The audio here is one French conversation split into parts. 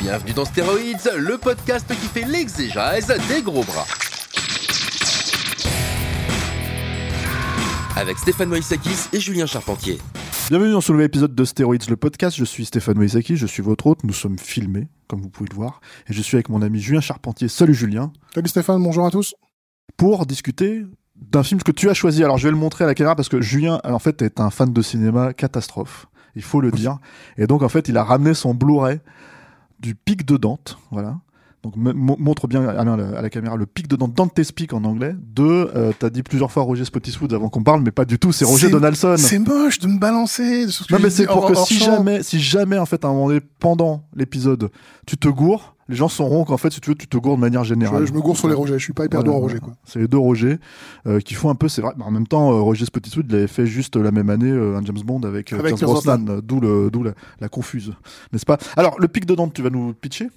Bienvenue dans Stéroïdes, le podcast qui fait l'exégèse des gros bras. Avec Stéphane Moïsakis et Julien Charpentier. Bienvenue dans ce nouvel épisode de Stéroïdes, le podcast. Je suis Stéphane Moïsaki, je suis votre hôte. Nous sommes filmés, comme vous pouvez le voir. Et je suis avec mon ami Julien Charpentier. Salut Julien. Salut Stéphane, bonjour à tous. Pour discuter d'un film que tu as choisi. Alors je vais le montrer à la caméra parce que Julien, en fait, est un fan de cinéma catastrophe. Il faut le dire. Et donc, en fait, il a ramené son Blu-ray du Pic de Dante. Voilà. Donc montre bien à la, à la caméra le pic de Dante, Dante's Peak en anglais. De, euh, t'as dit plusieurs fois Roger Spottiswoode avant qu'on parle, mais pas du tout, c'est Roger Donaldson. C'est moche de me balancer Non mais c'est pour hors- que si champ. jamais, si jamais en fait à un moment donné pendant l'épisode, tu te gourres, les gens sauront qu'en fait si tu veux tu te gourres de manière générale. Je, je me gourre sur les Rogers, je suis pas hyper Voilà, voilà. Roger quoi. C'est les deux Roger euh, qui font un peu, c'est vrai. Mais en même temps, euh, Roger Spottiswoode il avait fait juste la même année euh, un James Bond avec, Avec Brosnan, d'où le, d'où la, la confuse, n'est-ce pas? Alors le pic de Dante, tu vas nous pitcher?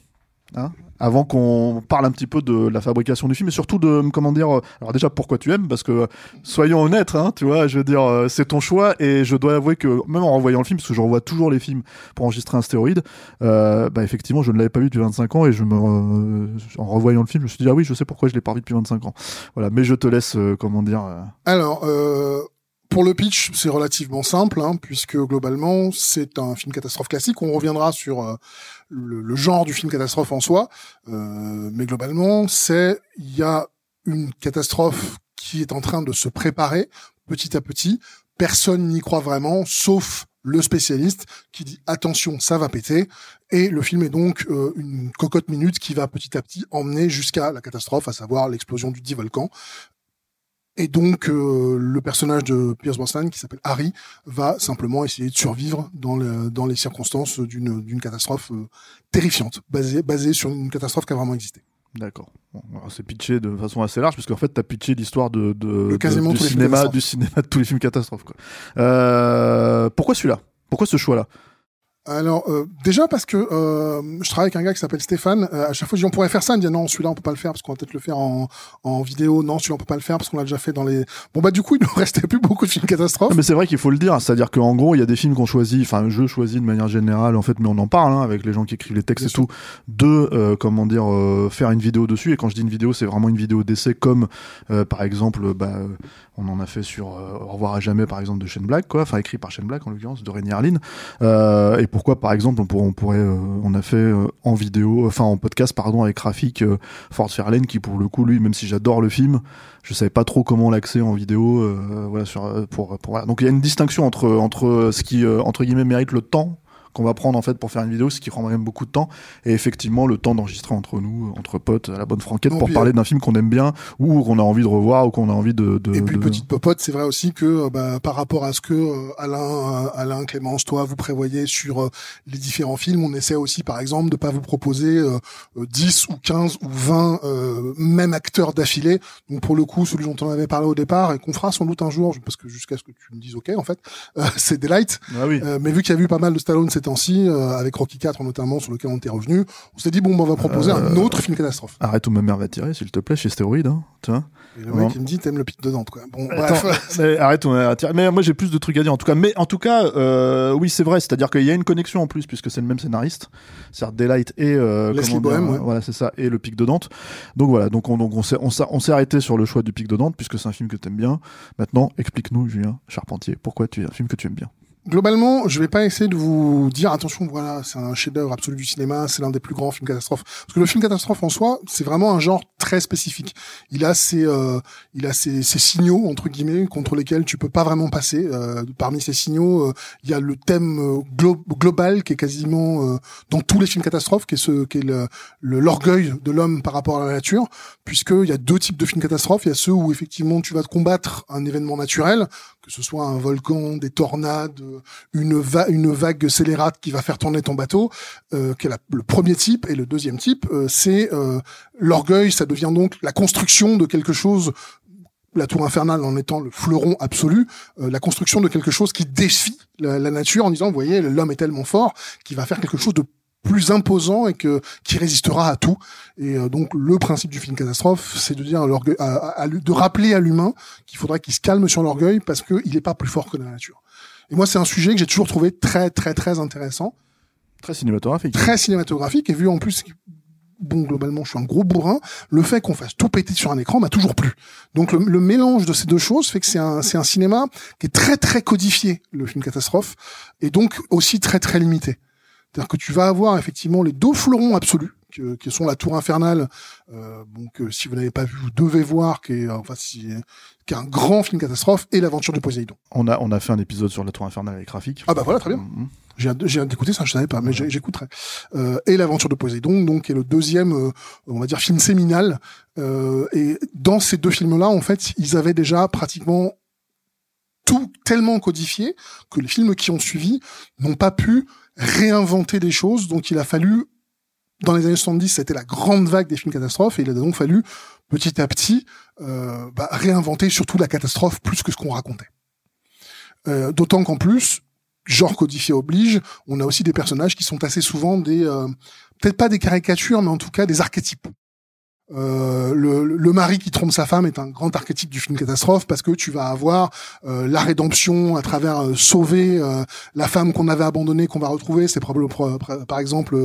Hein avant qu'on parle un petit peu de la fabrication du film et surtout de comment dire euh, alors déjà pourquoi tu aimes? Parce que euh, soyons honnêtes hein, tu vois je veux dire euh, c'est ton choix et je dois avouer que même en revoyant le film parce que je revois toujours les films pour enregistrer un stéroïde bah effectivement je ne l'avais pas vu depuis 25 ans et je me en revoyant le film je me suis dit ah oui je sais pourquoi je l'ai pas vu depuis 25 ans. Voilà mais je te laisse comment dire Alors, pour le pitch, c'est relativement simple, hein, puisque globalement, c'est un film catastrophe classique. On reviendra sur euh, le, genre du film catastrophe en soi, euh, mais globalement, c'est il y a une catastrophe qui est en train de se préparer petit à petit. Personne n'y croit vraiment, sauf le spécialiste qui dit attention, ça va péter. Et le film est donc euh, une cocotte minute qui va petit à petit emmener jusqu'à la catastrophe, à savoir l'explosion du dit volcan. Et donc euh, le personnage de Pierce Brosnan, qui s'appelle Harry, va simplement essayer de survivre dans, le, dans les circonstances d'une d'une catastrophe euh, terrifiante, basée, basée sur une catastrophe qui a vraiment existé. D'accord. Bon, c'est pitché de façon assez large, parce qu'en fait, t'as pitché l'histoire de, de, du cinéma, du cinéma de tous les films catastrophes. Quoi. Euh, pourquoi celui-là? Pourquoi ce choix-là? Alors euh, déjà parce que euh, je travaille avec un gars qui s'appelle Stéphane. Euh, à chaque fois, je dis on pourrait faire ça. Il me dit non, celui-là on peut pas le faire parce qu'on va peut-être le faire en, en vidéo. Non, celui-là on peut pas le faire parce qu'on l'a déjà fait dans les. Bon bah du coup, il nous restait plus beaucoup de films catastrophes. Non, mais c'est vrai qu'il faut le dire, c'est-à-dire qu'en gros, il y a des films qu'on choisit, enfin, je choisis de manière générale, en fait, mais on en parle hein, avec les gens qui écrivent les textes et tout, de, euh, comment dire, euh, faire une vidéo dessus. Et quand je dis une vidéo, c'est vraiment une vidéo d'essai, comme, euh, par exemple, bah, on en a fait sur euh, Au revoir à jamais, par exemple, de Shane Black, quoi, enfin, écrit par Shane Black, en l'occurrence, de. Euh, et pourquoi, par exemple, on, pour- on pourrait, euh, a fait euh, en vidéo, enfin, en podcast, pardon, avec Rafik euh, Ford Fairlane, qui, pour le coup, lui, même si j'adore le film, je savais pas trop comment l'accès en vidéo euh, voilà pour, pour donc il y a une distinction entre entre ce qui entre guillemets mérite le temps qu'on va prendre en fait pour faire une vidéo ce qui prend même beaucoup de temps et effectivement le temps d'enregistrer entre nous entre potes à la bonne franquette Non, pour puis, parler euh, d'un film qu'on aime bien ou qu'on a envie de revoir ou qu'on a envie de, de Et puis de- petite popote, c'est vrai aussi que euh, bah, par rapport à ce que euh, Alain, Alain, Clémence, toi vous prévoyez sur les différents films, on essaie aussi par exemple de pas vous proposer euh, euh, 10 ou 15 ou 20 euh, mêmes acteurs d'affilée. Donc pour le coup, celui dont on avait parlé au départ et qu'on fera sans doute un jour, parce que jusqu'à ce que tu me dises OK en fait, euh, c'est Daylight. ah oui mais vu qu'il y a eu pas mal de Stallone ces temps-ci, euh, avec Rocky 4 notamment sur lequel on était revenu, on s'est dit bon bah, on va proposer un autre film catastrophe. arrête où ma mère va tirer s'il te plaît chez Stéroïde hein, tu vois Et le mec il me dit t'aimes le pic de Dante quoi. Bon Attends, bref. mais arrête, on va tirer. mais moi j'ai plus de trucs à dire en tout cas. Mais en tout cas, euh, oui c'est vrai, c'est-à-dire qu'il y a une connexion en plus puisque c'est le même scénariste, c'est-à-dire Daylight et euh, Leslie ouais. euh, voilà c'est ça et le Pic de Dante. Donc voilà, donc on donc on s'est on s'est on s'est arrêté sur le choix du Pic de Dante puisque c'est un film que t'aimes bien. Maintenant explique-nous Julien Charpentier, pourquoi tu es un film que tu aimes bien. Globalement, je vais pas essayer de vous dire attention, voilà, c'est un chef-d'œuvre absolu du cinéma, c'est l'un des plus grands films catastrophes. Parce que le film catastrophe en soi, c'est vraiment un genre très spécifique. Il a ses, euh, il a ses, ses, signaux entre guillemets contre lesquels tu peux pas vraiment passer. Euh, parmi ces signaux, euh, il y a le thème euh, global qui est quasiment euh, dans tous les films catastrophes, qui est ce, qui est le, l'orgueil de l'homme par rapport à la nature, puisque il y a deux types de films catastrophes. Il y a ceux où effectivement tu vas te combattre un événement naturel, que ce soit un volcan, des tornades une, une vague scélérate qui va faire tourner ton bateau, euh, qui est le premier type. Et le deuxième type, euh, c'est euh, l'orgueil, ça devient donc la construction de quelque chose la tour infernale en étant le fleuron absolu, euh, la construction de quelque chose qui défie la, nature en disant, vous voyez, l'homme est tellement fort qu'il va faire quelque chose de plus imposant et que qui résistera à tout. Et donc le principe du film catastrophe, c'est de dire l'orgueil, de rappeler à l'humain qu'il faudrait qu'il se calme sur l'orgueil parce qu'il n'est pas plus fort que la nature. Et moi, c'est un sujet que j'ai toujours trouvé très, très, très intéressant. Très cinématographique. Très cinématographique. Et vu en plus, bon, globalement, je suis un gros bourrin, le fait qu'on fasse tout péter sur un écran m'a toujours plu. Donc, le, mélange de ces deux choses fait que c'est un, c'est un cinéma qui est très, très codifié, le film catastrophe, et donc aussi très, très limité. C'est-à-dire que tu vas avoir effectivement les deux fleurons absolus, qui sont la Tour Infernale, euh, donc si vous n'avez pas vu, vous devez voir, qui est enfin si, qui est un grand film catastrophe, et l'aventure de Poséidon. On a on a fait un épisode sur la Tour Infernale avec Rafik. Ah bah voilà, très bien. Mm-hmm. J'ai J'ai d'écouter ça, je savais pas, mais j'écouterai. Euh, et l'aventure de Poséidon, donc qui est le deuxième, euh, on va dire film séminal. Euh, et dans ces deux films-là, en fait, ils avaient déjà pratiquement tout tellement codifié que les films qui ont suivi n'ont pas pu réinventer des choses, donc il a fallu dans les années 70, c'était la grande vague des films catastrophes, et il a donc fallu petit à petit euh, bah, réinventer surtout la catastrophe plus que ce qu'on racontait. Euh, D'autant qu'en plus, genre codifié oblige, on a aussi des personnages qui sont assez souvent des, euh, peut-être pas des caricatures, mais en tout cas des archétypes. Euh, le, le, mari qui trompe sa femme est un grand archétype du film catastrophe parce que tu vas avoir euh, la rédemption à travers euh, sauver euh, la femme qu'on avait abandonnée qu'on va retrouver c'est probablement par exemple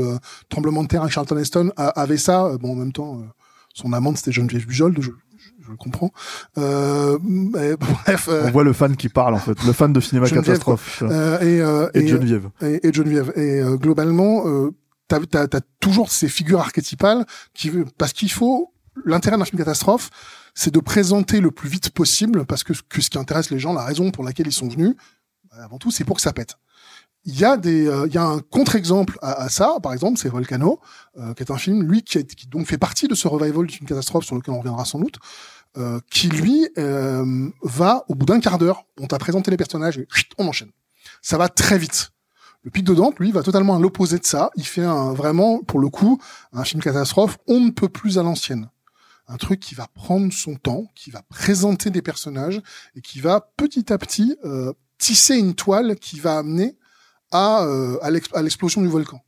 tremblement de terre avec Charlton Heston avait ça bon en même temps son amante c'était Geneviève Bujold je, je le comprends. Euh, bref. On voit le fan qui parle en fait, le fan de cinéma catastrophe. et, et, Geneviève. Et, et Geneviève. Et globalement, t'as as, toujours ces figures archétypales qui parce qu'il faut l'intérêt d'un film catastrophe, c'est de présenter le plus vite possible parce que, ce qui intéresse les gens, la raison pour laquelle ils sont venus, bah, avant tout, c'est pour que ça pète. Il y a euh, un contre-exemple à, ça, par exemple, c'est Volcano, euh, qui est un film, lui, qui, qui, donc fait partie de ce revival d'une catastrophe sur lequel on reviendra sans doute, euh, qui lui va au bout d'un quart d'heure, on t'a présenté les personnages et on enchaîne. Ça va très vite. Le Pic de Dante, lui, va totalement à l'opposé de ça. Il fait un, vraiment, pour le coup, un film catastrophe on ne peut plus à l'ancienne. Un truc qui va prendre son temps, qui va présenter des personnages et qui va petit à petit euh, tisser une toile qui va amener à, euh, à l'explosion du volcan.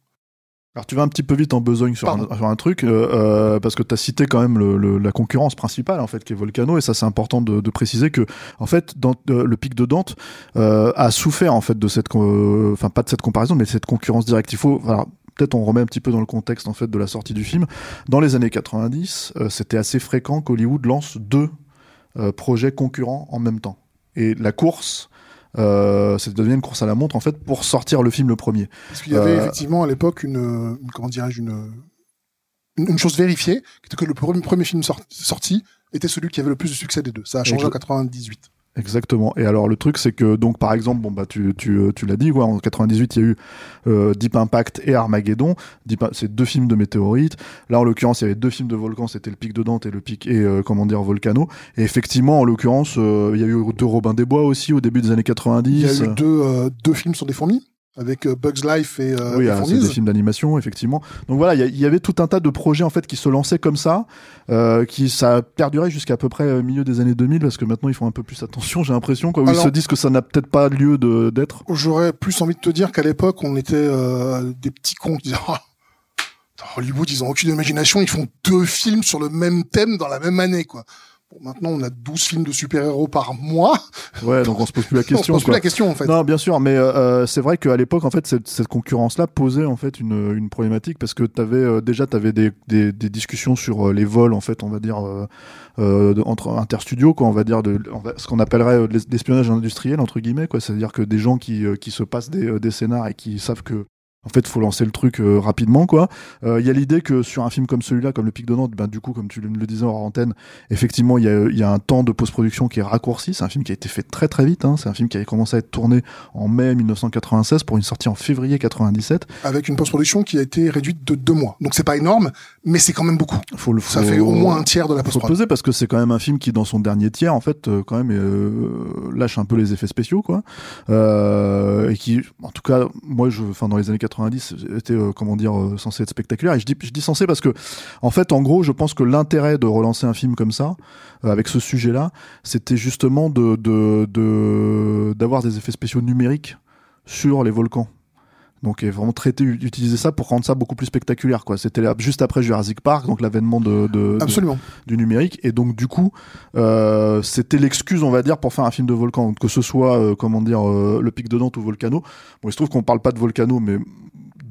Alors tu vas un petit peu vite en besogne sur, un, truc euh, euh, parce que tu as cité quand même le, la concurrence principale en fait qui est Volcano et ça c'est important de, de, préciser que en fait dans, euh, le pic de Dante a souffert en fait de cette enfin pas de cette comparaison mais de cette concurrence directe. Il faut peut-être on remet un petit peu dans le contexte en fait de la sortie du film. Dans les années 90, c'était assez fréquent qu'Hollywood lance deux projets concurrents en même temps. Et la course euh, ça devient une course à la montre en fait pour sortir le film le premier. Parce qu'il y avait euh, effectivement à l'époque une, comment dirais-je une, une chose vérifiée, qui était que le premier, premier film sorti était celui qui avait le plus de succès des deux. Ça a changé en 98. Exactement. Et alors le truc c'est que donc par exemple bon bah tu tu, euh, tu l'as dit quoi en 98 il y a eu euh, Deep Impact et Armageddon. c'est deux films de météorites. Là en l'occurrence il y avait deux films de volcans, c'était le pic de Dante et le pic et euh, comment dire Volcano. Et effectivement en l'occurrence il y a eu deux Robin des Bois aussi au début des années 90. Il y a eu deux deux films sur des fourmis avec euh, Bugs Life et euh, oui, c'est des films d'animation effectivement. Donc voilà, il y, avait tout un tas de projets en fait qui se lançaient comme ça, euh, qui ça a perduré jusqu'à peu près euh, milieu des années 2000 parce que maintenant ils font un peu plus attention, j'ai l'impression quoi, où ils se disent que ça n'a peut-être pas lieu de d'être. J'aurais plus envie de te dire qu'à l'époque on était euh, des petits cons qui disaient oh, Hollywood ils ont aucune imagination, ils font deux films sur le même thème dans la même année quoi. Bon, maintenant, on a 12 films de super-héros par mois. Ouais, donc on se pose plus la question. on se pose plus la question, en fait. Non, bien sûr, mais euh, euh, c'est vrai qu'à l'époque, en fait, cette, cette concurrence-là posait en fait une, une problématique parce que t'avais euh, déjà t'avais des, des, des discussions sur euh, les vols, en fait, on va dire euh, euh, de- entre interstudios, quoi, on va dire de on va- ce qu'on appellerait l'espionnage industriel entre guillemets, quoi. C'est-à-dire que des gens qui euh, qui se passent des, des scénars et qui savent que en fait, faut lancer le truc euh, rapidement, quoi. Euh, Il y a l'idée que sur un film comme celui-là, comme Le Pic de Nantes, ben, du coup, comme tu le disais en antenne, effectivement, il y a, y a un temps de post-production qui est raccourci. C'est un film qui a été fait très très vite. Hein. C'est un film qui avait commencé à être tourné en mai 1996 pour une sortie en février 97. Avec une post-production qui a été réduite de deux mois. Donc c'est pas énorme, mais c'est quand même beaucoup. Faut le, Ça faut- fait au moins un tiers de la faut post-prod. peser parce que c'est quand même un film qui, dans son dernier tiers, en fait, euh, quand même, euh, lâche un peu les effets spéciaux, quoi. Et qui, en tout cas, moi, je, enfin, dans les années 90, était, euh, comment dire, euh, censé être spectaculaire. Et je dis, je dis censé parce que, en fait, en gros, je pense que l'intérêt de relancer un film comme ça, euh, avec ce sujet-là, c'était justement de, de, de, d'avoir des effets spéciaux numériques sur les volcans. Donc, et vraiment traiter, utiliser ça pour rendre ça beaucoup plus spectaculaire, quoi. C'était là- juste après Jurassic Park, donc l'avènement de, de, de- Absolument. du numérique et donc du coup euh, c'était l'excuse on va dire pour faire un film de volcan que ce soit euh, comment dire euh, le pic de Dante ou Volcano bon il se trouve qu'on parle pas de Volcano mais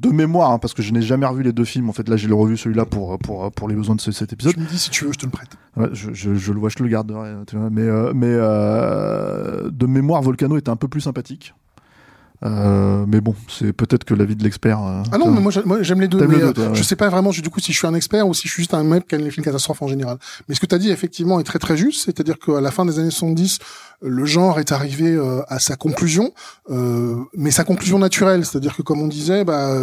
de mémoire hein, parce que je n'ai jamais revu les deux films. En fait là j'ai le revu celui-là pour pour pour les besoins de ce- cet épisode. Tu me dis si tu veux, je te le prête. Ouais, je, je, je le vois je le garderai tu vois, mais euh, mais euh, de mémoire Volcano était un peu plus sympathique Euh, mais bon c'est peut-être que l'avis de l'expert euh, Ah non, mais moi, j'a- moi, j'aime les deux. Mais deux, euh, toi, ouais. je sais pas vraiment, du coup, si je suis un expert ou si je suis juste un mec qui aime les films catastrophes en général. Mais ce que tu as dit, effectivement, est très très juste. C'est-à-dire qu'à la fin des années 70, le genre est arrivé euh, à sa conclusion, euh, mais sa conclusion naturelle. C'est-à-dire que, comme on disait, bah,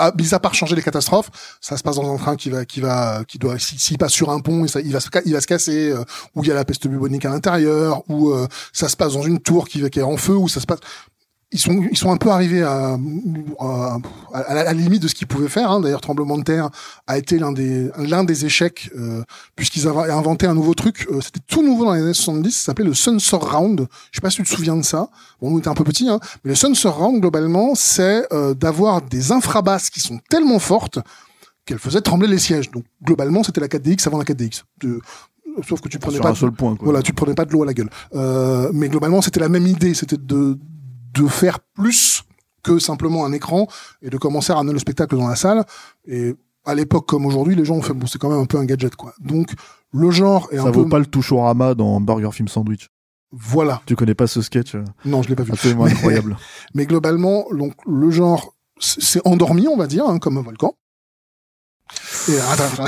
à, mis à part changer les catastrophes, ça se passe dans un train qui va, qui va, qui doit, s'il passe sur un pont et ça, il va se, il va se casser, euh, où il y a la peste bubonique à l'intérieur, ou euh, ça se passe dans une tour qui, qui est en feu, ou ça se passe. Ils sont, ils sont un peu arrivés à, à, à la, limite de ce qu'ils pouvaient faire. Hein. D'ailleurs, Tremblement de terre a été l'un des, l'un des échecs euh, puisqu'ils avaient inventé un nouveau truc. Euh, C'était tout nouveau dans les années 70. Ça s'appelait le Sun Surround. Je sais pas si tu te souviens de ça. Bon, nous on était un peu petits, hein. mais le Sun Surround globalement, c'est euh, d'avoir des infrabasses qui sont tellement fortes qu'elles faisaient trembler les sièges. Donc globalement, c'était la 4DX avant la 4DX. De- Sauf que tu prenais sur pas un seul point quoi. voilà, tu prenais pas de l'eau à la gueule. Euh, mais globalement, c'était la même idée, c'était de de faire plus que simplement un écran et de commencer à ramener le spectacle dans la salle. Et à l'époque comme aujourd'hui, les gens ont fait bon, c'est quand même un peu un gadget quoi. Donc le genre est ça un vaut peu pas le touchorama dans Burger Film Sandwich voilà. tu connais pas ce sketch euh, Non, je l'ai pas vu. absolument Mais- incroyable Mais globalement, donc le genre c'est endormi, on va dire, hein, comme un volcan. Et, attends,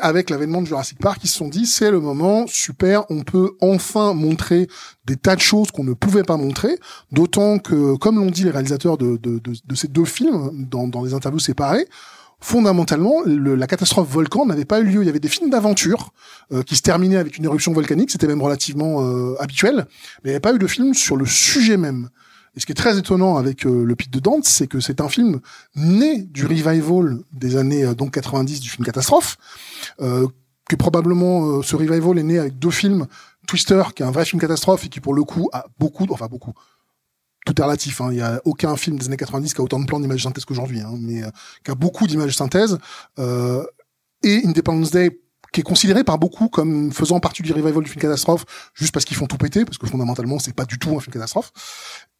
avec l'avènement de Jurassic Park, ils se sont dit, c'est le moment, super, on peut enfin montrer des tas de choses qu'on ne pouvait pas montrer, d'autant que, comme l'ont dit les réalisateurs de, de, de, de ces deux films, dans, dans des interviews séparées, fondamentalement, le- la catastrophe volcan n'avait pas eu lieu. Il y avait des films d'aventure euh, qui se terminaient avec une éruption volcanique, c'était même relativement euh, habituel, mais il n'y avait pas eu de film sur le sujet même. Et ce qui est très étonnant avec euh, le Pic de Dante, c'est que c'est un film né du revival des années euh, donc 90 du film catastrophe, euh, que probablement ce revival est né avec deux films, Twister qui est un vrai film catastrophe et qui pour le coup a beaucoup, enfin beaucoup, tout est relatif, hein, il y a aucun film des années 90 qui a autant de plans d'images synthèse qu'aujourd'hui, hein, mais qui a beaucoup d'images synthèse, et Independence Day qui est considéré par beaucoup comme faisant partie du revival du film catastrophe, juste parce qu'ils font tout péter, parce que fondamentalement c'est pas du tout un film catastrophe.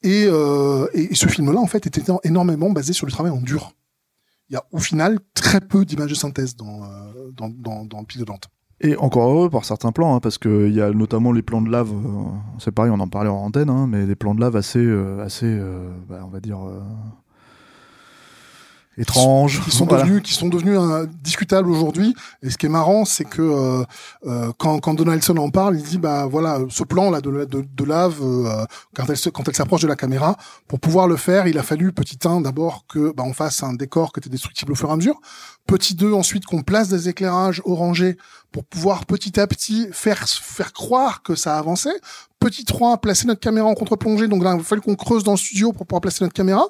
Et, euh, et, ce film-là en fait était éno- énormément basé sur le travail en dur. Il y a au final très peu d'images de synthèse dans, euh, dans, dans, dans le Pic de Dante. Et encore heureux par certains plans, hein, parce qu'il y a notamment les plans de lave, euh, c'est pareil, on en parlait en antenne, hein, mais des plans de lave assez, euh, assez euh, bah, on va dire, euh, étranges. qui sont Voilà. devenus qui sont devenus euh, discutables aujourd'hui et ce qui est marrant c'est que euh, euh, quand quand Donaldson en parle il dit bah voilà ce plan là de de, de lave euh, quand elle se, quand elle s'approche de la caméra pour pouvoir le faire il a fallu petit 1 d'abord que bah on fasse un décor qui était destructible au fur et à mesure petit 2 ensuite qu'on place des éclairages orangés pour pouvoir petit à petit faire faire croire que ça avançait petit 3 placer notre caméra en contre-plongée donc là il fallu qu'on creuse dans le studio pour pouvoir placer notre caméra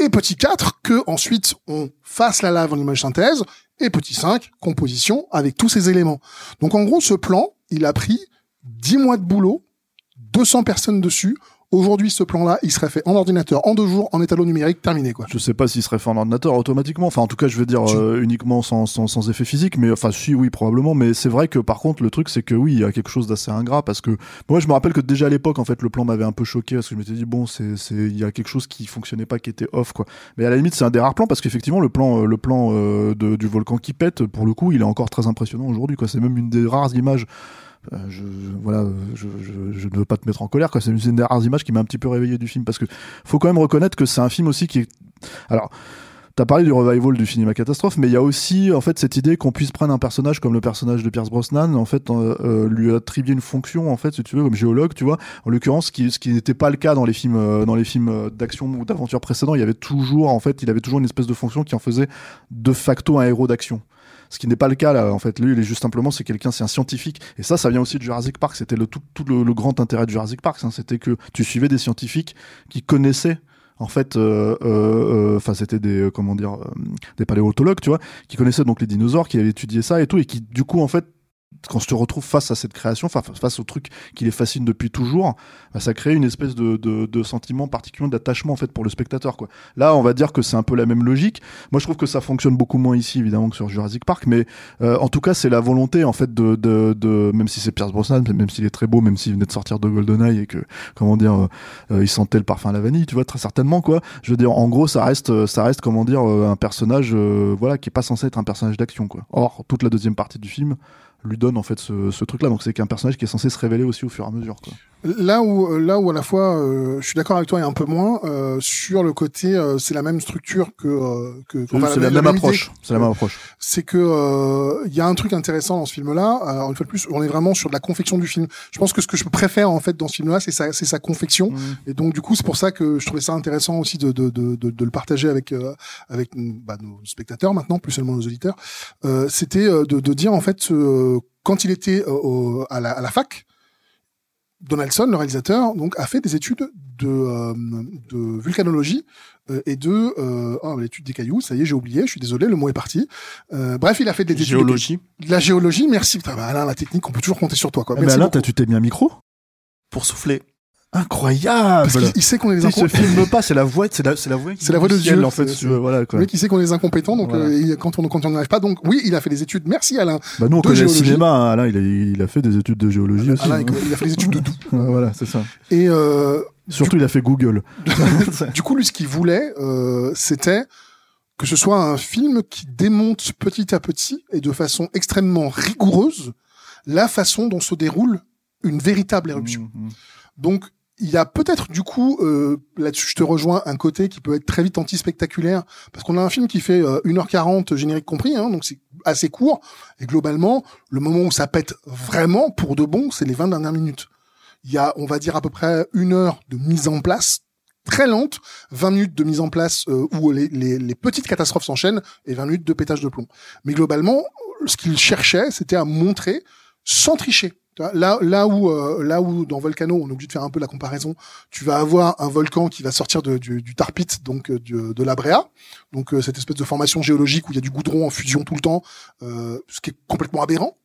et petit 4, que ensuite on fasse la lave en image synthèse. Et petit 5, composition avec tous ces éléments. Donc en gros, ce plan, il a pris 10 mois de boulot, 200 personnes dessus, Aujourd'hui, ce plan-là, il serait fait en ordinateur, en deux jours, en étalon numérique, terminé, quoi. Je sais pas s'il serait fait en ordinateur automatiquement. Enfin, en tout cas, je veux dire euh, uniquement sans, sans, sans, effet physique. Mais enfin, si, oui, probablement. Mais c'est vrai que par contre, le truc, c'est que oui, il y a quelque chose d'assez ingrat parce que moi, je me rappelle que déjà à l'époque, en fait, le plan m'avait un peu choqué parce que je m'étais dit bon, c'est, c'est, il y a quelque chose qui fonctionnait pas, qui était off, quoi. Mais à la limite, c'est un des rares plans parce qu'effectivement, le plan, euh, le plan euh, de, du volcan qui pète, pour le coup, il est encore très impressionnant aujourd'hui, quoi. C'est même une des rares images je, voilà, je, ne veux pas te mettre en colère. C'est une des rares images qui m'a un petit peu réveillé du film parce que faut quand même reconnaître que c'est un film aussi qui est. Alors. T'as parlé du revival du cinéma catastrophe, mais il y a aussi en fait cette idée qu'on puisse prendre un personnage comme le personnage de Pierce Brosnan, en fait, euh, euh, lui attribuer une fonction en fait, si tu veux, comme géologue, tu vois. En l'occurrence, ce qui, ce qui n'était pas le cas dans les films, euh, dans les films d'action ou d'aventure précédents, il y avait toujours en fait, il avait toujours une espèce de fonction qui en faisait de facto un héros d'action ce qui n'est pas le cas là. En fait, lui, il est juste simplement, c'est quelqu'un, c'est un scientifique. Et ça, ça vient aussi de Jurassic Park. C'était le tout, tout le, grand intérêt de Jurassic Park. Hein. C'était que tu suivais des scientifiques qui connaissaient en fait, euh, euh, euh, enfin, c'était des comment dire, des paléontologues, tu vois, qui connaissaient donc les dinosaures, qui avaient étudié ça et tout, et qui du coup, en fait, quand je te retrouve face à cette création, face au truc qui les fascine depuis toujours, bah, ça crée une espèce de, de, de sentiment particulier d'attachement en fait pour le spectateur. Quoi. Là, on va dire que c'est un peu la même logique. Moi, je trouve que ça fonctionne beaucoup moins ici, évidemment, que sur Jurassic Park, mais euh, en tout cas, c'est la volonté en fait de, de, même si c'est Pierce Brosnan, même s'il est très beau, même s'il venait de sortir de GoldenEye et que comment dire, euh, euh, il sentait le parfum à la vanille, tu vois, très certainement quoi. Je veux dire, en gros, ça reste, ça reste comment dire, un personnage, voilà, qui est pas censé être un personnage d'action quoi. Or, toute la deuxième partie du film lui donne en fait ce, ce truc-là. Donc c'est qu'un personnage qui est censé se révéler aussi au fur et à mesure. Quoi. Là où, euh, là où à la fois, euh, je suis d'accord avec toi et un peu moins euh, sur le côté, euh, c'est la même structure que que. c'est la, même approche. C'est la même approche. C'est que il y a un truc intéressant dans ce film-là. Alors une fois de plus, on est vraiment sur de la confection du film. Je pense que ce que je préfère en fait dans ce film-là, c'est sa, c'est sa confection. Mmh. Et donc du coup, c'est pour ça que je trouvais ça intéressant aussi de de de, de, de le partager avec avec bah, nos spectateurs maintenant, plus seulement nos auditeurs. C'était de, de dire en fait quand il était à, la, à la fac Donaldson, le réalisateur, donc a fait des études de, euh, de vulcanologie euh, et de euh, oh, l'étude des cailloux. Ça y est, j'ai oublié. Je suis désolé, le mot est parti. Euh, bref, il a fait des études géologie. De, la géologie. Merci. Putain, bah, Alain, la technique, on peut toujours compter sur toi. Quoi. Eh ben Alain, tu t'es mis un micro pour souffler. Incroyable. Parce qu'il sait qu'on est des incompétents. Il se filme pas, c'est la voix, c'est la, c'est la voix. C'est la voix de Dieu en fait. voilà quoi. Le mec, il sait qu'on est des incompétents, donc euh, quand on quand on pas, donc oui, il a fait des études. Merci Alain. Bah nous on connaît le cinéma. Hein, Alain, il a, il a fait des études de géologie aussi. Alain, hein. il a fait des études de tout. voilà, c'est ça. Et euh, surtout, il a fait Google. du coup, lui, ce qu'il voulait, euh, c'était que ce soit un film qui démonte petit à petit et de façon extrêmement rigoureuse la façon dont se déroule une véritable éruption. Mmh, mmh. Donc il y a peut-être du coup euh, là-dessus je te rejoins un côté qui peut être très vite anti-spectaculaire parce qu'on a un film qui fait euh, 1h40 générique compris hein, donc c'est assez court et globalement le moment où ça pète vraiment pour de bon c'est les 20 dernières minutes. Il y a on va dire à peu près une heure de mise en place très lente, 20 minutes de mise en place euh, où les, les, les petites catastrophes s'enchaînent et 20 minutes de pétage de plomb. Mais globalement ce qu'il cherchait c'était à montrer sans tricher Là, là où, euh, là où dans Volcano, on est obligé de faire un peu la comparaison. Tu vas avoir un volcan qui va sortir de, du, du tarpit, donc euh, de la Bréa, donc euh, cette espèce de formation géologique où il y a du goudron en fusion tout le temps, ce qui est complètement aberrant.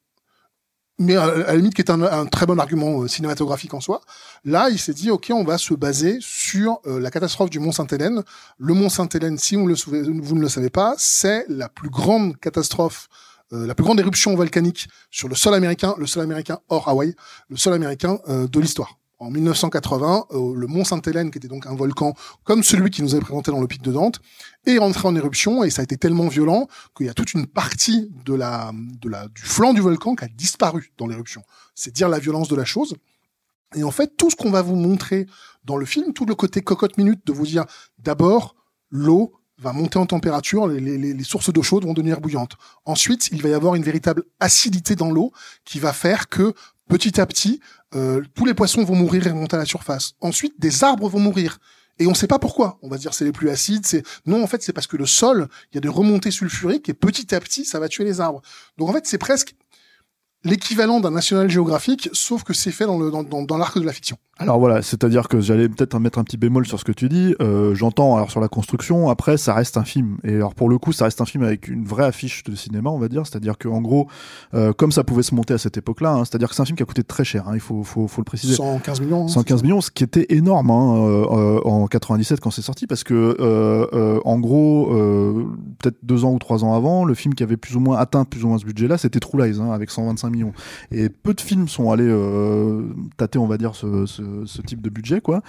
Mais à, la limite, qui est un, un très bon argument cinématographique en soi. Là, il s'est dit, ok, on va se baser sur la catastrophe du Mont Sainte-Hélène. Le Mont Sainte-Hélène, si le, vous ne le savez pas, c'est la plus grande catastrophe euh, la plus grande éruption volcanique sur le sol américain, le sol américain hors Hawaï, le sol américain euh, de l'histoire. En 1980, euh, le mont Sainte-Hélène, qui était donc un volcan comme celui qui nous est présenté dans le pic de Dante, est rentré en éruption et ça a été tellement violent qu'il y a toute une partie de la, de la, du flanc du volcan qui a disparu dans l'éruption. C'est dire la violence de la chose. Et en fait, tout ce qu'on va vous montrer dans le film, tout le côté cocotte minute de vous dire d'abord l'eau, va monter en température, les, sources d'eau chaude vont devenir bouillantes. Ensuite, il va y avoir une véritable acidité dans l'eau qui va faire que petit à petit, euh, tous les poissons vont mourir et remonter à la surface. Ensuite, des arbres vont mourir. Et on ne sait pas pourquoi. On va dire c'est les plus acides. C'est non, en fait, c'est parce que le sol, il y a des remontées sulfuriques et petit à petit, ça va tuer les arbres. Donc en fait, c'est presque l'équivalent d'un National Geographic, sauf que c'est fait dans le dans, dans, dans l'arc de la fiction. Alors voilà, c'est-à-dire que j'allais peut-être mettre un petit bémol sur ce que tu dis. Euh, J'entends alors sur la construction. Après, ça reste un film. Et alors pour le coup, ça reste un film avec une vraie affiche de cinéma, on va dire. C'est-à-dire que en gros, euh, comme ça pouvait se monter à cette époque-là, hein, c'est-à-dire que c'est un film qui a coûté très cher. Hein, il faut, faut, faut le préciser. 115 millions. hein, 115 millions, ce qui était énorme hein, euh, en 97 quand c'est sorti, parce que en gros, peut-être deux ans ou trois ans avant, le film qui avait plus ou moins atteint plus ou moins ce budget-là, c'était True Lies, hein, avec 125 millions. Et peu de films sont allés euh, tâter, on va dire, ce, type de budget, quoi.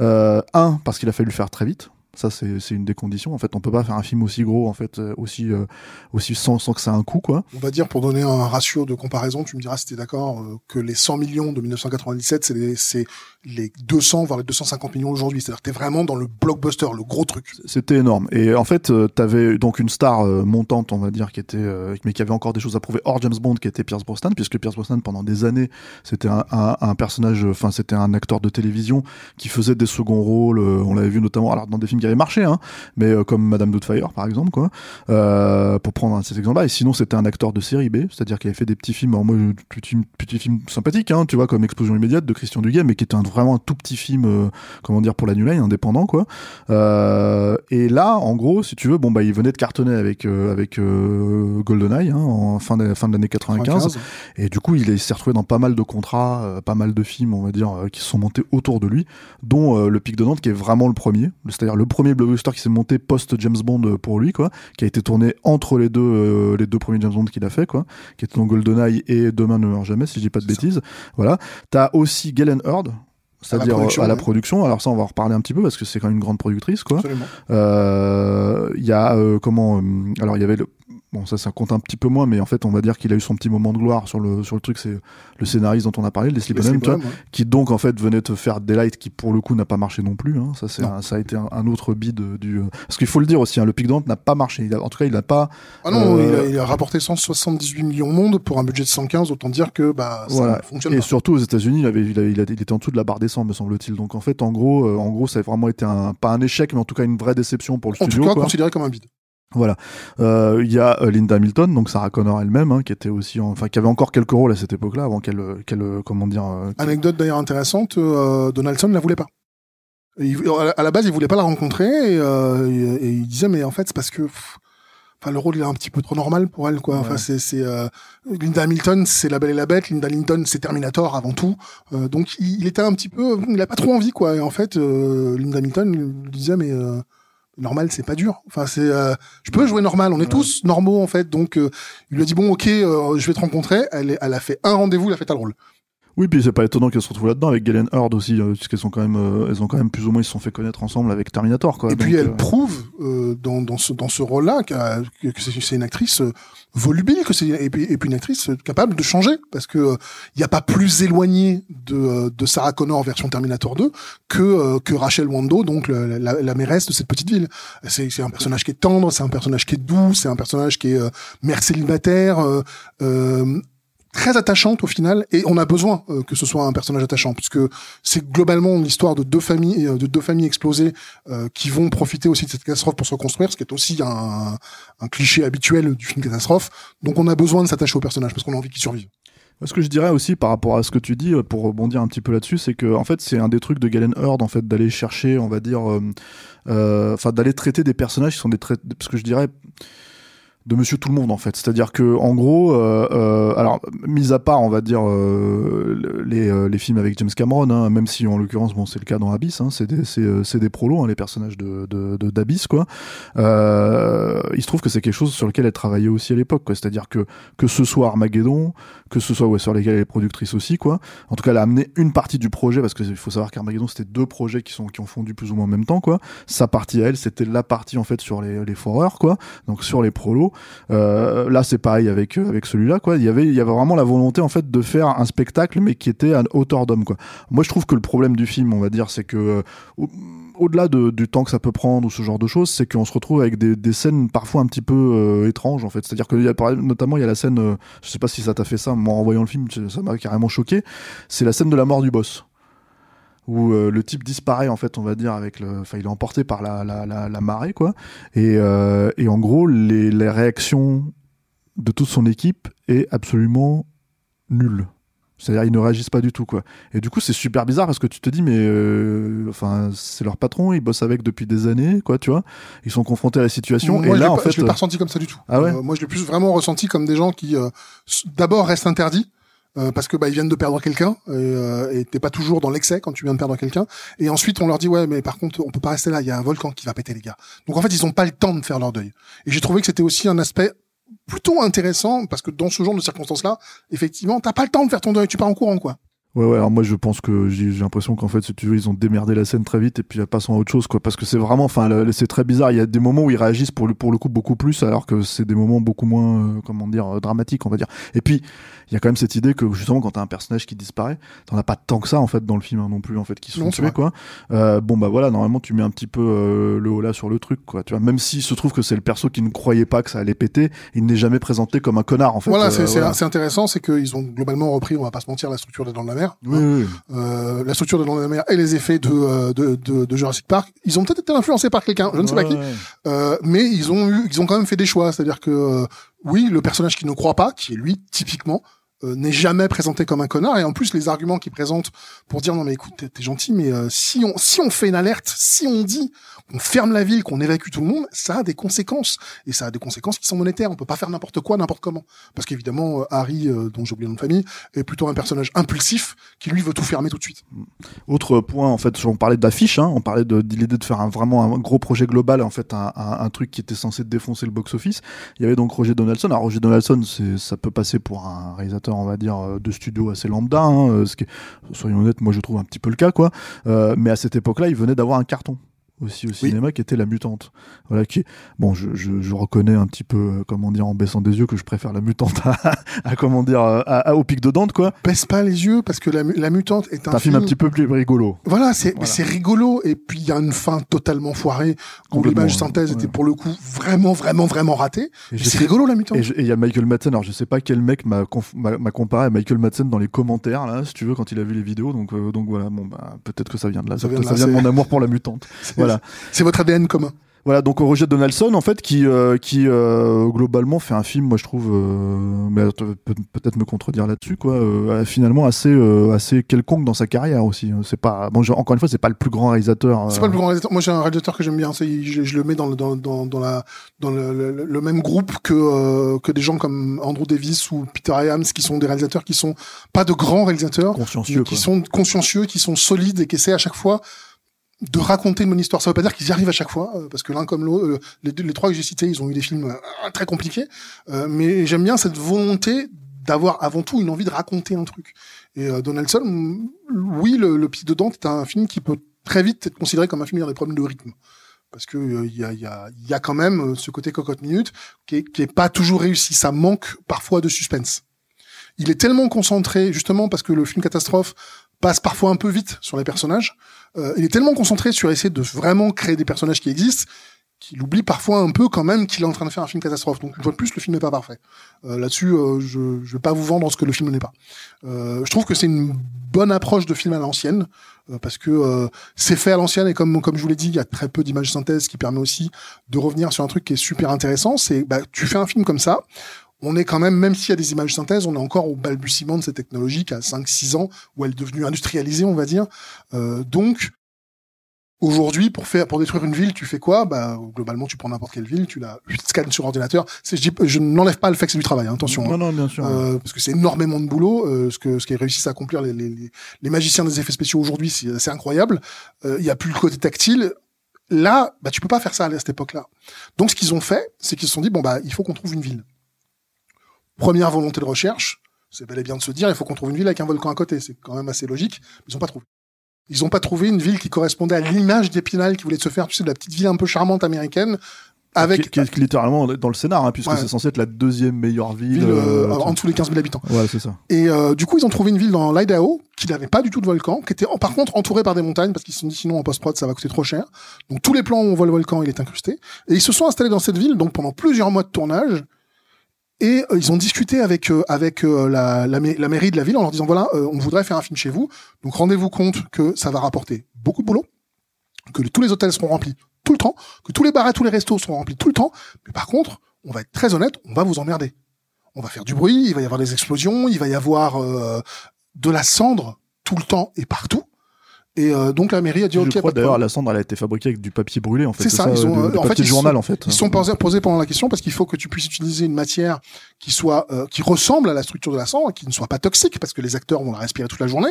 Euh, un, parce qu'il a fallu le faire très vite. Ça, c'est une des conditions. En fait, on peut pas faire un film aussi gros, en fait, euh, aussi, euh, aussi sans, que ça ait un coût, quoi. On va dire, pour donner un ratio de comparaison, tu me diras si t'es d'accord, que les 100 millions de 1997, c'est les, c'est les 200, voire les 250 millions aujourd'hui. C'est-à-dire que t'es vraiment dans le blockbuster, le gros truc. C'était énorme. Et en fait, euh, t'avais donc une star euh, montante, on va dire, qui était, euh, mais qui avait encore des choses à prouver hors James Bond, qui était Pierce Brosnan, puisque Pierce Brosnan, pendant des années, c'était un, un, un personnage, enfin, c'était un acteur de télévision qui faisait des seconds rôles. on l'avait vu notamment, alors dans des films qui avaient marché, hein, mais comme Madame Doubtfire, par exemple, quoi, euh, pour prendre un de ces exemples-là. Et sinon, c'était un acteur de série B, c'est-à-dire qu'il avait fait des petits films, alors moi, petits, petits films sympathiques, hein, tu vois, comme Explosion immédiate de Christian Duguay, mais qui était un, vraiment un tout petit film, euh, comment dire, pour la New Line, indépendant, quoi. Euh, et là, en gros, si tu veux, bon bah il venait de cartonner avec euh, avec GoldenEye hein, en fin de fin de l'année 95, et du coup il est- il s'est retrouvé dans pas mal de contrats, pas mal de films, on va dire, qui se sont montés autour de lui, dont le Pic de Nantes qui est vraiment le premier, c'est-à-dire le premier blockbuster qui s'est monté post James Bond pour lui, quoi, qui a été tourné entre les deux les deux premiers James Bond qu'il a fait, quoi, qui était donc GoldenEye et Demain ne meurt jamais, si je dis pas de C'est ça. bêtises. Voilà. T'as aussi Galen Hurd. C'est-à-dire production, à la production. Alors ça, on va en reparler un petit peu parce que c'est quand même une grande productrice, quoi. Euh, Il y a euh, comment euh, Alors il y avait le bon ça ça compte un petit peu moins, mais en fait on va dire qu'il a eu son petit moment de gloire sur le sur le truc. C'est le scénariste dont on a parlé, Leslie Les Bonham, ouais. qui donc en fait venait te faire Daylight, qui pour le coup n'a pas marché non plus. Hein. Ça c'est ça a été un, un autre bid du. euh, Parce qu'il faut le dire aussi, hein, le Pic Dante n'a pas marché. Il a- en tout cas, il n'a pas. Ah non, Euh, il, a, il a rapporté 178 millions de monde pour un budget de 115, autant dire que bah ça Voilà. ne fonctionne Et pas. surtout aux États-Unis, il avait, il, avait- il a- il était en dessous de la barre des 100, me semble-t-il. Donc en fait, en gros, euh, en gros, ça a vraiment été un pas un échec, mais en tout cas une vraie déception pour le En tout studio. cas, quoi. considéré comme un bide. Voilà. Euh, Il y a euh, Linda Hamilton, donc Sarah Connor elle-même, hein, qui était aussi, en- enfin, qui avait encore quelques rôles à cette époque-là, avant qu'elle, euh, qu'elle, comment dire, euh, Anecdote d'ailleurs intéressante, euh, Donaldson ne la voulait pas. Il- à la base, il voulait pas la rencontrer et, et- et il disait mais en fait c'est parce que pff, enfin le rôle il est un petit peu trop normal pour elle quoi. Enfin c'est c'est Linda Hamilton c'est La Belle et la Bête, Linda Linton c'est Terminator avant tout. Donc il, il était un petit peu il a pas trop envie quoi et en fait Linda Hamilton lui disait mais normal c'est pas dur. Enfin c'est euh, je peux jouer normal, on est Ouais. tous normaux en fait. Donc euh, il lui a dit bon OK, euh, je vais te rencontrer. Elle, est- elle a fait un rendez-vous, elle a fait un rôle. Oui, puis c'est pas étonnant qu'elles se retrouvent là-dedans avec Galen Hurd aussi, euh, puisqu'elles sont quand même, euh, elles ont quand même plus ou moins, ils se sont fait connaître ensemble avec Terminator, quoi. Et puis elle euh, prouve euh, dans, dans ce dans ce rôle-là que, c'est une actrice euh, volubile, que c'est et puis, et puis une actrice capable de changer parce que il n'y a pas plus éloigné de, de Sarah Connor version Terminator 2 que que Rachel Wando, donc le- la, la mairesse de cette petite ville. C'est c'est un personnage qui est tendre, c'est un personnage qui est doux, c'est un personnage qui est euh, mère célibataire. Euh, euh, très attachante au final et on a besoin euh, que ce soit un personnage attachant puisque c'est globalement l'histoire de deux familles euh, de deux familles explosées euh, qui vont profiter aussi de cette catastrophe pour se reconstruire, ce qui est aussi un, un cliché habituel du film catastrophe. Donc on a besoin de s'attacher au personnage parce qu'on a envie qu'il survive. Ce que je dirais aussi par rapport à ce que tu dis, euh, pour rebondir un petit peu là-dessus, c'est que en fait c'est un des trucs de Galen Hurd en fait d'aller chercher, on va dire, euh, euh, enfin d'aller traiter des personnages qui sont des parce que je dirais de Monsieur Tout le Monde en fait. C'est-à-dire que en gros, euh, euh, alors mis à part on va dire euh, les, euh, les films avec James Cameron, hein, même si en l'occurrence bon c'est le cas dans Abyss, hein, c'est des c'est euh, des prolos hein, les personnages de de de- d'Abyss quoi. Euh, il se trouve que c'est quelque chose sur lequel elle travaillait aussi à l'époque quoi. C'est-à-dire que que ce soit Armageddon, que ce soit ouais, sur lesquels elle est productrice aussi quoi. En tout cas, elle a amené une partie du projet parce qu'il faut savoir qu'Armageddon c'était deux projets qui sont qui ont fondu plus ou moins en même temps quoi. Sa partie à elle, c'était la partie en fait sur les les foreurs quoi. Donc sur les prolos. Euh, là, c'est pareil avec euh, avec celui-là quoi. Il y avait il y avait vraiment la volonté en fait de faire un spectacle mais qui était à hauteur d'homme quoi. Moi, je trouve que le problème du film, on va dire, c'est que euh, au- au-delà de- du temps que ça peut prendre ou ce genre de choses, c'est qu'on se retrouve avec des, des scènes parfois un petit peu étranges en fait. C'est-à-dire que y a, notamment il y a la scène, euh, je sais pas si ça t'a fait ça, moi en voyant le film, ça m'a carrément choqué. C'est la scène de la mort du boss où euh, le type disparaît en fait on va dire avec le enfin il est emporté par la, la, la, la marée quoi et, euh, et en gros les, les réactions de toute son équipe est absolument nuls. C'est-à-dire ils ne réagissent pas du tout quoi. Et du coup c'est super bizarre parce que tu te dis mais euh, enfin c'est leur patron, ils bossent avec depuis des années quoi, tu vois. Ils sont confrontés à la situation Moi, et je là l'ai en pas- fait je l'ai pas ressenti comme ça du tout. Ah ouais moi, je l'ai plus vraiment ressenti comme des gens qui, d'abord, restent interdits. Euh, parce que bah ils viennent de perdre quelqu'un et euh, et t'es pas toujours dans l'excès quand tu viens de perdre quelqu'un. Et ensuite on leur dit ouais mais par contre on peut pas rester là il y a un volcan qui va péter les gars. Donc en fait ils ont pas le temps de faire leur deuil. Et j'ai trouvé que c'était aussi un aspect plutôt intéressant parce que dans ce genre de circonstances là effectivement t'as pas le temps de faire ton deuil tu pars en courant quoi Ouais, ouais, alors moi je pense que j'ai l'impression qu'en fait, si tu veux, ils ont démerdé la scène très vite et puis euh, passons à autre chose, quoi. Parce que c'est vraiment, enfin, c'est très bizarre. Il y a des moments où ils réagissent pour le, pour le coup beaucoup plus, alors que c'est des moments beaucoup moins, euh, comment dire, euh, dramatiques, on va dire. Et puis, il y a quand même cette idée que justement, quand t'as un personnage qui disparaît, t'en as pas tant que ça, en fait, dans le film hein, non plus, en fait, qui se font tuer, quoi. Euh, bon, bah voilà, normalement, tu mets un petit peu euh, le haut là sur le truc, quoi. Tu vois, même s'il se trouve que c'est le perso qui ne croyait pas que ça allait péter, il n'est jamais présenté comme un connard, en fait. voilà Euh, c'est voilà. intéressant c'est qu'ils ont globalement repris on va pas se mentir la structure de la mer Oui, oui, oui. euh, la structure des dents de la mer et les effets de, euh, de, de, de Jurassic Park ils ont peut-être été influencés par quelqu'un je ne sais pas qui Ouais. Euh, mais ils ont eu, ils ont quand même fait des choix. C'est-à-dire que euh, oui, le personnage qui ne croit pas, qui est lui typiquement, euh, n'est jamais présenté comme un connard. Et en plus, les arguments qu'il présente pour dire non mais écoute, t'es gentil, mais euh, si on si on fait une alerte, si on dit qu'on ferme la ville, qu'on évacue tout le monde, ça a des conséquences. Et ça a des conséquences qui sont monétaires. On peut pas faire n'importe quoi, n'importe comment. Parce qu'évidemment, euh, Harry, dont j'ai oublié le nom de famille, est plutôt un personnage impulsif qui lui veut tout fermer tout de suite. Autre point, en fait, on parlait d'affiche, hein, on parlait de, l'idée de faire un, vraiment un gros projet global, en fait, un, un, truc qui était censé défoncer le box-office. Il y avait donc Roger Donaldson. Alors, Roger Donaldson, ça peut passer pour un réalisateur, on va dire, euh, de studio assez lambda, hein, euh, ce qui soyons honnêtes, moi je trouve un petit peu le cas, quoi. Euh, mais à cette époque-là, il venait d'avoir un carton aussi au cinéma qui était La Mutante. Voilà, qui, bon, je, je, je reconnais un petit peu, euh, comment dire, en baissant des yeux, que je préfère La Mutante à, à comment dire, à, à- au pic de Dante, quoi. Baisse pas les yeux parce que la, la mutante est un, un film un petit peu plus rigolo. Voilà, c'est Voilà. c'est rigolo et puis il y a une fin totalement foirée où l'image synthèse Ouais. était pour le coup vraiment vraiment vraiment ratée. C'est rigolo la mutante. Et il y a Michael Madsen, alors je sais pas quel mec m'a comparé à Michael Madsen dans les commentaires, là, si tu veux, quand il a vu les vidéos. Donc, euh, donc voilà, bon, bah, peut-être que ça vient de là. Ça Ça, vient de ça là, vient de mon amour pour la mutante. C'est- Voilà. C'est votre ADN commun. Voilà, donc Roger Donaldson, en fait, qui, euh, qui euh, globalement fait un film, moi je trouve, euh, mais peut- peut- peut-être me contredire là-dessus, quoi, finalement assez, assez quelconque dans sa carrière aussi. C'est pas, bon, je- encore une fois, c'est pas le plus grand réalisateur. C'est pas le plus grand réalisateur. Moi j'ai un réalisateur que j'aime bien. Je, je le mets dans le dans dans, dans la dans le, le- le même groupe que que des gens comme Andrew Davis ou Peter Hyams qui sont des réalisateurs qui sont pas de grands réalisateurs, consciencieux, mais qui quoi. sont consciencieux, qui sont solides et qui essaient à chaque fois de raconter bonne histoire. Ça veut pas dire qu'ils y arrivent à chaque fois, euh, parce que l'un comme l'autre, euh, les, trois que j'ai cités, ils ont eu des films euh, très compliqués. Euh, mais j'aime bien cette volonté d'avoir avant tout une envie de raconter un truc. Et euh, Donaldson, mm, oui, le, le Piste de Dante est un film qui peut très vite être considéré comme un film ayant des problèmes de rythme. Parce que euh, il y, a, y, a, y a quand même ce côté cocotte minute qui est, qui est pas toujours réussi. Ça manque parfois de suspense. Il est tellement concentré, justement parce que le film catastrophe passe parfois un peu vite sur les personnages. Euh, il est tellement concentré sur essayer de vraiment créer des personnages qui existent qu'il oublie parfois un peu quand même qu'il est en train de faire un film catastrophe. Donc une fois de plus, le film n'est pas parfait. Euh, Là-dessus, euh, je je vais pas vous vendre ce que le film n'est pas. Euh, je trouve que c'est une bonne approche de film à l'ancienne euh, parce que euh, c'est fait à l'ancienne et comme comme je vous l'ai dit, il y a très peu d'images synthèse qui permet aussi de revenir sur un truc qui est super intéressant. C'est bah, tu fais un film comme ça. On est quand même, même s'il y a des images synthèse, on est encore au balbutiement de cette technologie qui a 5-6 ans, où elle est devenue industrialisée, on va dire. Euh, donc, Aujourd'hui, pour faire, pour détruire une ville, tu fais quoi? Bah, globalement, tu prends n'importe quelle ville, tu la scannes sur ordinateur. Je, dis- je n'enlève pas le fait que c'est du travail, hein, attention. Non, hein. non, bien sûr. Euh, parce que c'est énormément de boulot. euh, ce que ce qui réussissent à accomplir les, les, les- magiciens des effets spéciaux aujourd'hui, c'est incroyable. Euh, Il y a plus le côté tactile. Là, bah tu peux pas faire ça à cette époque-là. Donc ce qu'ils ont fait, c'est qu'ils se sont dit bon bah il faut qu'on trouve une ville. Première volonté de recherche, c'est bel et bien de se dire il faut qu'on trouve une ville avec un volcan à côté. C'est quand même assez logique. Ils ont pas trouvé. Ils ont pas trouvé une ville qui correspondait à l'image d'Épinal qui voulait se faire, tu sais, de la petite ville un peu charmante américaine avec Qui, est littéralement dans le scénar, hein, puisque Ouais. c'est censé être la deuxième meilleure ville. ville euh, euh, en dessous des 15 000 habitants. Ouais, c'est ça. Et euh, du coup, ils ont trouvé une ville dans l'Idaho qui n'avait pas du tout de volcan, qui était en- par contre entourée par des montagnes parce qu'ils se sont dit sinon en post-prod ça va coûter trop cher. Donc tous les plans où on voit le volcan, il est incrusté. Et ils se sont installés dans cette ville donc pendant plusieurs mois de tournage. Et euh, ils ont discuté avec euh, avec euh, la, la, mai- la mairie de la ville en leur disant voilà, euh, on voudrait faire un film chez vous. Donc rendez-vous compte que ça va rapporter beaucoup de boulot, que tous les hôtels seront remplis tout le temps, que tous les bars et tous les restos seront remplis tout le temps. Mais par contre, on va être très honnête, on va vous emmerder on va faire du bruit, il va y avoir des explosions, il va y avoir de la cendre tout le temps et partout. Et euh, donc la mairie a dit Je ok. crois pas de d'ailleurs la cendre elle a été fabriquée avec du papier brûlé en fait. C'est ça, ils ont, euh, du en fait, de ils journal sont- en fait. Ils sont posés, pendant la question parce qu'il faut que tu puisses utiliser une matière qui soit euh, qui ressemble à la structure de la cendre, qui ne soit pas toxique parce que les acteurs vont la respirer toute la journée,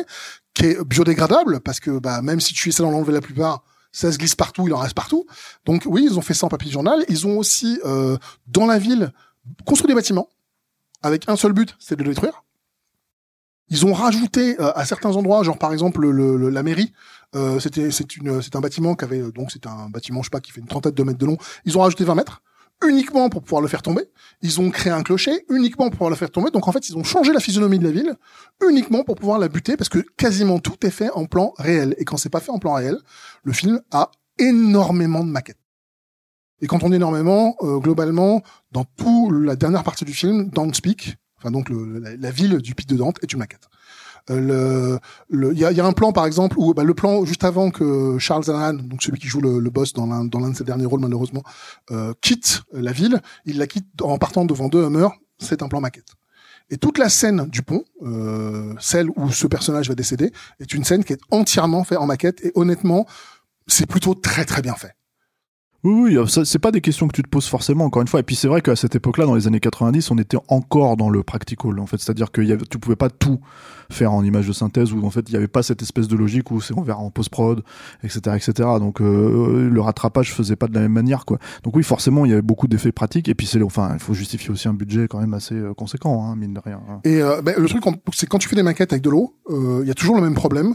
qui est biodégradable parce que bah même si tu essaies d'en enlever la plupart, ça se glisse partout, il en reste partout. Donc oui, ils ont fait ça en papier de journal. Ils ont aussi euh, dans la ville construit des bâtiments avec un seul but, c'est de le détruire. Ils ont rajouté euh, à certains endroits, genre par exemple le, le- la mairie, euh, c'était c'est un bâtiment qui avait euh, donc c'est un bâtiment je sais pas qui fait une trentaine de mètres de long. Ils ont rajouté 20 mètres uniquement pour pouvoir le faire tomber. Ils ont créé un clocher uniquement pour pouvoir le faire tomber. Donc en fait ils ont changé la physionomie de la ville uniquement pour pouvoir la buter parce que quasiment tout est fait en plan réel. Et quand c'est pas fait en plan réel, le film a énormément de maquettes. Et quand on dit énormément, euh, globalement, dans toute la dernière partie du film, Downspeak, donc la, ville du pic de Dante est une maquette. Euh, Il y, a, un plan par exemple où bah, le plan juste avant que Charles Allan, donc celui qui joue le, boss dans l'un dans l'un de ses derniers rôles malheureusement, euh, quitte la ville, il la quitte en partant devant deux Hummers. C'est un plan maquette. Et toute la scène du pont, euh, celle où ce personnage va décéder, est une scène qui est entièrement faite en maquette. Et honnêtement, c'est plutôt très très bien fait. Oui, oui, c'est pas des questions que tu te poses forcément, encore une fois. Et puis c'est vrai qu'à cette époque-là, dans les années 90, on était encore dans le practical, en fait. C'est-à-dire que y avait, tu pouvais pas tout faire en image de synthèse, où en fait, il y avait pas cette espèce de logique où c'est on en post-prod, etc., etc. Donc euh, le rattrapage faisait pas de la même manière, quoi. Donc oui, forcément, il y avait beaucoup d'effets pratiques. Et puis c'est, enfin, il faut justifier aussi un budget quand même assez euh, conséquent, hein, mine de rien. hein. Et euh, ben, le truc, c'est quand tu fais des maquettes avec de l'eau, euh, il y a toujours le même problème,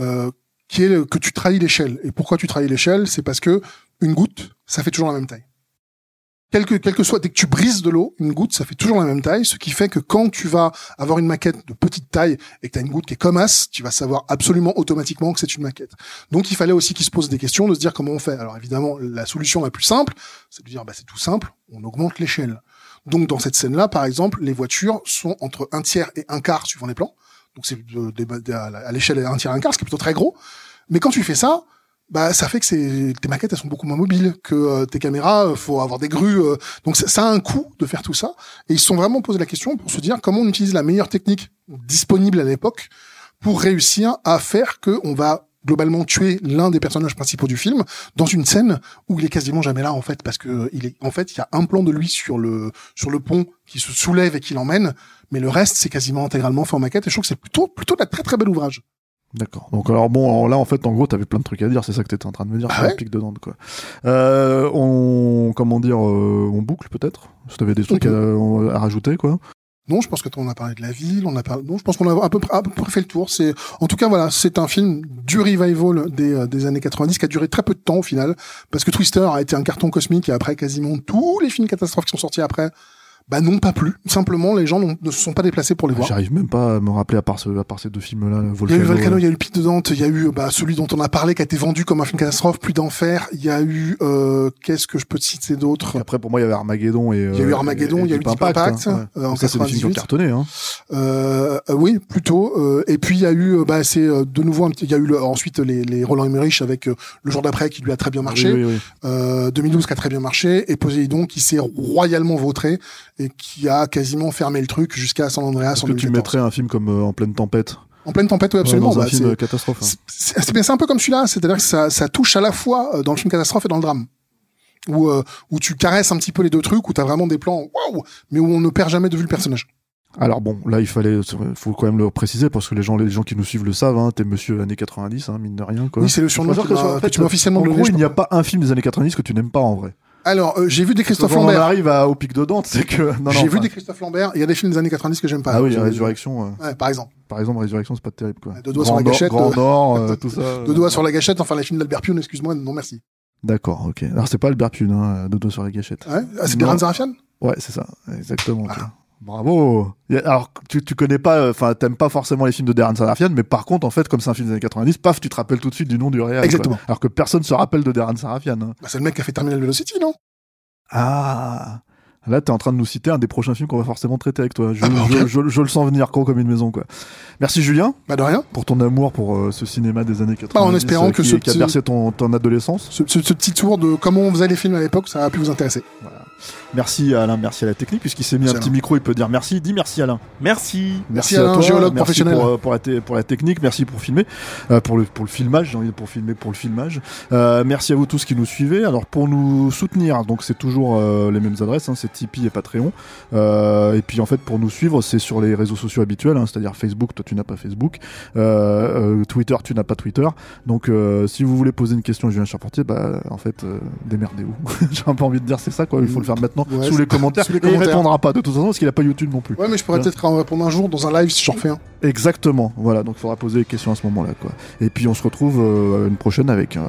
euh, qui est que tu trahis l'échelle. Et pourquoi tu trahis l'échelle C'est parce que une goutte, ça fait toujours la même taille. Quel que, quel que soit, dès que tu brises de l'eau, une goutte, ça fait toujours la même taille, ce qui fait que quand tu vas avoir une maquette de petite taille et que tu as une goutte qui est comme as, tu vas savoir absolument automatiquement que c'est une maquette. Donc il fallait aussi qu'ils se posent des questions, de se dire comment on fait. Alors évidemment, la solution la plus simple, c'est de dire bah, c'est tout simple, on augmente l'échelle. Donc dans cette scène-là, par exemple, les voitures sont entre un tiers et un quart suivant les plans. Donc c'est à l'échelle un tiers et un quart, ce qui est plutôt très gros. Mais quand tu fais ça, bah ça fait que tes maquettes elles sont beaucoup moins mobiles que euh, tes caméras. euh, faut avoir des grues. euh, donc ça, ça a un coût de faire tout ça. Et ils se sont vraiment posé la question pour se dire comment on utilise la meilleure technique disponible à l'époque pour réussir à faire que on va globalement tuer l'un des personnages principaux du film dans une scène où il est quasiment jamais là en fait parce que euh, il est en fait il y a un plan de lui sur le sur le pont qui se soulève et qui l'emmène mais le reste c'est quasiment intégralement fait en maquette et je trouve que c'est plutôt plutôt un très très bel ouvrage D'accord. Donc alors bon, alors là en fait en gros t'avais plein de trucs à dire, c'est ça que t'étais en train de me dire Ah ouais pic de Dante quoi. Euh, on comment dire, euh, on boucle peut-être? Si t'avais des trucs à, à rajouter quoi. Non, je pense que on a parlé de la ville, on a parlé. Non, je pense qu'on a à peu près, à peu près fait le tour. C'est, en tout cas, voilà, c'est un film du revival des, euh, des années 90 qui a duré très peu de temps au final, parce que Twister a été un carton cosmique et après quasiment tous les films catastrophes qui sont sortis après, bah n'ont pas plu. Simplement, les gens ne se sont pas déplacés pour les voir. J'arrive même pas à me rappeler à part ce, à part ces deux films là. Il y a eu Volcano, il y a eu Pic de Dante, il y a eu bah, celui dont on a parlé qui a été vendu comme un film catastrophe, Plus d'enfer. Il y a eu euh, qu'est-ce que je peux te citer d'autre? Après pour moi il y avait Armageddon et. Il y a eu euh, Armageddon, il y a eu Deep Impact, hein, ouais. euh, en ça c'est des films qui ont 98. cartonné hein. Euh, euh, oui, plutôt. Euh, et puis il y a eu, euh, bah, c'est euh, de nouveau, il y a eu le- ensuite les, les Roland Emmerich avec euh, le jour d'après qui lui a très bien marché, Oui, oui, oui. Euh, 2012 qui a très bien marché, et Poséidon qui s'est royalement vautré et qui a quasiment fermé le truc jusqu'à San Andreas Est-ce que tu 2014. mettrais un film comme euh, En pleine tempête? En pleine tempête, oui, ouais, absolument. dans un bah, film c'est- catastrophe hein. c'est c'est bien, c'est un peu comme celui-là, c'est-à-dire que ça, ça touche à la fois euh, dans le film catastrophe et dans le drame. Où, euh, où tu caresses un petit peu les deux trucs, où t'as vraiment des plans waouh, mais où on ne perd jamais de vue le personnage. Alors bon, là il fallait, faut quand même le préciser parce que les gens, les gens qui nous suivent le savent. Hein, T'es Monsieur années 90, hein, mine de rien quoi. Oui, c'est le surnom que, que, tu m'as- en que fait, tu m'as officiellement En donné. gros, il n'y a pas un film des années 90 que tu n'aimes pas en vrai. Alors, euh, j'ai vu des Christophe Quand on Lambert. arrive à, au pic de Dante, c'est que. J'ai vu des Christophe Lambert. Il y a des films des années 90 que j'aime pas. Ah oui, Résurrection. euh, Ouais, par exemple. par exemple, Résurrection, c'est pas terrible quoi. Deux doigts Grand sur la gâchette, Grand euh, Nord, euh, tout ça. Deux doigts sur la gâchette. Enfin, les films d'Albert Pune, excuse-moi. Non, merci. D'accord, ok. Alors c'est pas Albert Pune, hein, deux doigts sur la gâchette. Ouais. Ah, c'est Zarafian Ouais, c'est ça, exactement. ok. Bravo. Alors tu, tu connais pas, euh, enfin t'aimes pas forcément les films de Darren Sarafian, mais par contre en fait comme c'est un film des années 90, paf, tu te rappelles tout de suite du nom du réel. quoi. Exactement. Alors que personne se rappelle de Darren Sarafian. hein. bah, C'est le mec qui a fait Terminal Velocity, non? Ah. Là, t'es en train de nous citer un des prochains films qu'on va forcément traiter avec toi. Je, Ah bah, ok. je- je- je le sens venir gros comme une maison, quoi. Merci Julien Bah, de rien. pour ton amour pour euh, ce cinéma des années 90. Bah, en espérant euh, que ce qui a petit- bercé ton, ton adolescence. Ce, ce- ce petit tour de comment on faisait les films à l'époque, ça a pu vous intéresser. Voilà. Merci à Alain, merci à la technique, puisqu'il s'est mis Merci un petit Alain. micro, il peut dire merci. Dis merci Alain. Merci. Merci Alain, géologue merci professionnel. Pour, euh, pour la pour la technique, merci pour filmer, euh, pour le pour le filmage, j'ai envie de pour filmer pour le filmage. Euh, merci à vous tous qui nous suivez. Alors pour nous soutenir, donc c'est toujours euh, les mêmes adresses, hein, c'est Tipeee et Patreon. Euh, et puis en fait pour nous suivre, c'est sur les réseaux sociaux habituels, hein, c'est-à-dire Facebook, toi tu n'as pas Facebook, euh, euh, Twitter, tu n'as pas Twitter. Donc si vous voulez poser une question à Julien Charpentier, bah en fait démerdez-vous. j'ai un peu envie de dire c'est ça quoi, il faut le faire maintenant Ouais, sous les commentaires. sous les Et il commentaires. répondra pas de toute façon parce qu'il a pas YouTube non plus. Ouais, mais je pourrais peut-être en répondre un jour dans un live si j'en refais un. Exactement, voilà, donc il faudra poser des questions à ce moment-là, quoi. Et puis on se retrouve euh, une prochaine avec euh,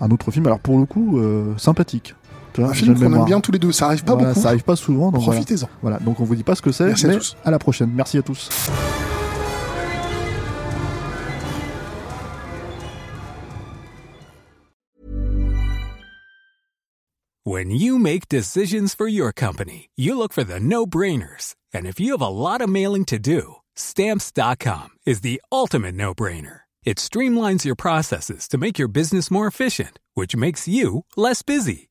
un autre film, alors pour le coup, euh, sympathique. Tu vois, Un j'ai film qu'on aime bien tous les deux. Ça arrive pas Voilà, beaucoup. Ça arrive pas souvent, donc voilà. Profitez-en. Voilà, donc on vous dit pas ce que c'est, Merci à mais tous. à la prochaine. Merci à tous. When you make decisions for your company, you look for the no brainers. And if you have a lot of mailing to do, stamps.com is the ultimate no brainer. It streamlines your processes to make your business more efficient, which makes you less busy.